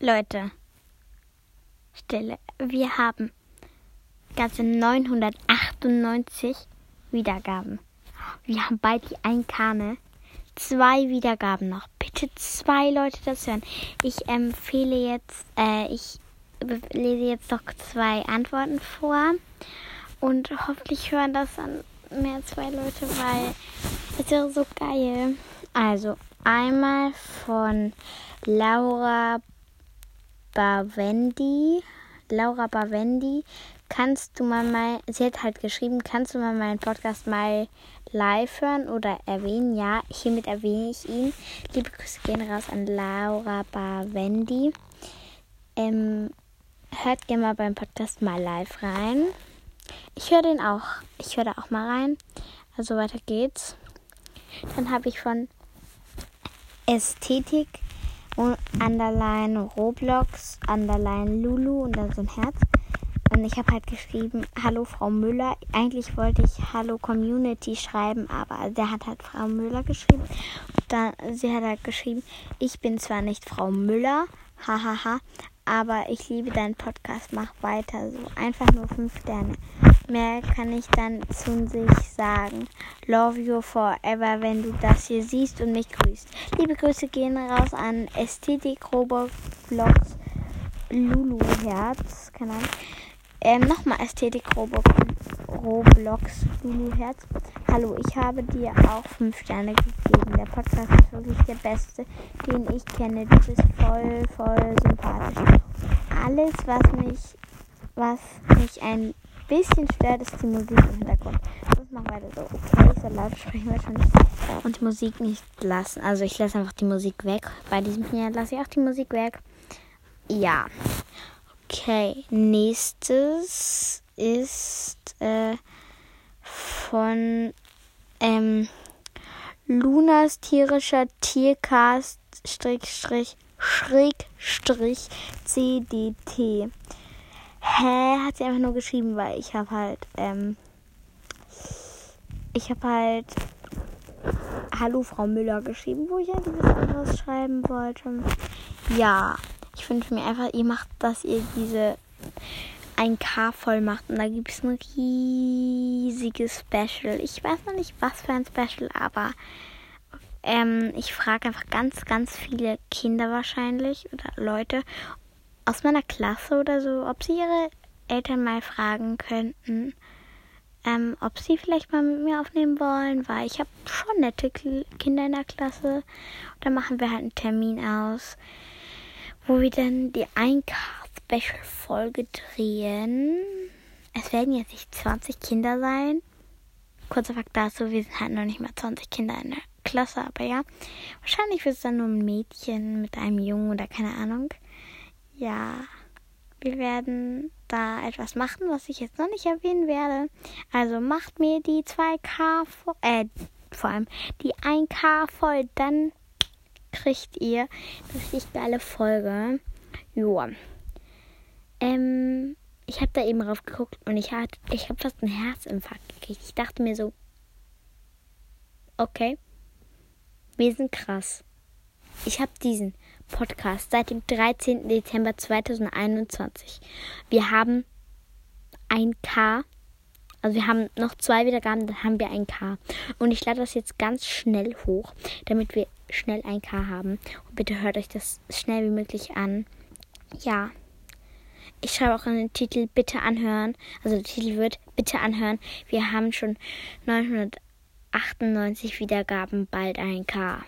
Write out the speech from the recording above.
Leute, Stille. Wir haben ganze 998 Wiedergaben. Wir haben bald die 1K, ne? Zwei Wiedergaben noch. Bitte zwei Leute das hören. Ich empfehle jetzt, äh, ich lese jetzt noch zwei Antworten vor. Und hoffentlich hören das dann mehr zwei Leute, weil es wäre so geil. Also einmal von Laura Bavendi. Laura Bavendi, kannst du mal mal, sie hat halt geschrieben, kannst du mal meinen Podcast mal live hören oder erwähnen? Ja, hiermit erwähne ich ihn. Liebe Grüße gehen raus an Laura Bavendi. Ähm, hört gerne mal beim Podcast mal live rein. Ich höre den auch. Ich höre da auch mal rein. Also weiter geht's. Dann habe ich von Ästhetik Underline Roblox, Underline Lulu und dann so ein Herz. Und ich habe halt geschrieben, Hallo Frau Müller. Eigentlich wollte ich Hallo Community schreiben, aber der hat halt Frau Müller geschrieben. Und dann, sie hat halt geschrieben, ich bin zwar nicht Frau Müller, hahaha, aber ich liebe deinen Podcast, mach weiter so. Einfach nur fünf Sterne. Mehr kann ich dann zu sich sagen. Love you forever, wenn du das hier siehst und mich grüßt. Liebe Grüße gehen raus an Ästhetik Roblox Lulu Herz. Keine Ahnung. Ähm, nochmal Ästhetik Roblox, Roblox Lulu Herz. Hallo, ich habe dir auch 5 Sterne gegeben. Der Podcast ist wirklich der beste, den ich kenne. Du bist voll, voll sympathisch. Alles, was mich, was mich ein bisschen stört, ist die Musik im Hintergrund. Das machen wir so. Okay, so laut sprechen wir schon nicht. Und die Musik nicht lassen. Also ich lasse einfach die Musik weg. Bei diesem Final lasse ich auch die Musik weg. Ja. Okay, nächstes ist äh, von ähm, Lunas tierischer Tiercast Strich, Schräg Strich CDT. Hä? Hat sie einfach nur geschrieben, weil ich habe halt, ähm, ich habe halt Hallo Frau Müller geschrieben, wo ich eigentlich was anderes schreiben wollte. Ja, ich wünsche mir einfach, ihr macht, dass ihr diese 1K voll macht und da gibt es ein riesiges Special. Ich weiß noch nicht, was für ein Special, aber ähm, ich frage einfach ganz, ganz viele Kinder wahrscheinlich oder Leute aus meiner Klasse oder so, ob sie ihre Eltern mal fragen könnten, ähm, ob sie vielleicht mal mit mir aufnehmen wollen, weil ich habe schon nette Kinder in der Klasse. Da machen wir halt einen Termin aus wo wir dann die 1K-Special-Folge drehen. Es werden jetzt nicht 20 Kinder sein. Kurzer Fakt dazu, wir sind halt noch nicht mal 20 Kinder in der Klasse, aber ja. Wahrscheinlich wird es dann nur ein Mädchen mit einem Jungen oder keine Ahnung. Ja, wir werden da etwas machen, was ich jetzt noch nicht erwähnen werde. Also macht mir die 2K, äh, vor allem die 1K voll, dann kriegt ihr eine richtig geile Folge. Joa. Ähm, ich habe da eben drauf geguckt und ich hatte, ich habe fast einen Herzinfarkt gekriegt. Ich dachte mir so, okay, wir sind krass. Ich habe diesen Podcast seit dem 13. Dezember 2021. Wir haben ein K also wir haben noch zwei Wiedergaben, dann haben wir ein K. Und ich lade das jetzt ganz schnell hoch, damit wir schnell ein K haben. Und bitte hört euch das schnell wie möglich an. Ja. Ich schreibe auch in den Titel bitte anhören. Also der Titel wird bitte anhören. Wir haben schon 998 Wiedergaben, bald ein K.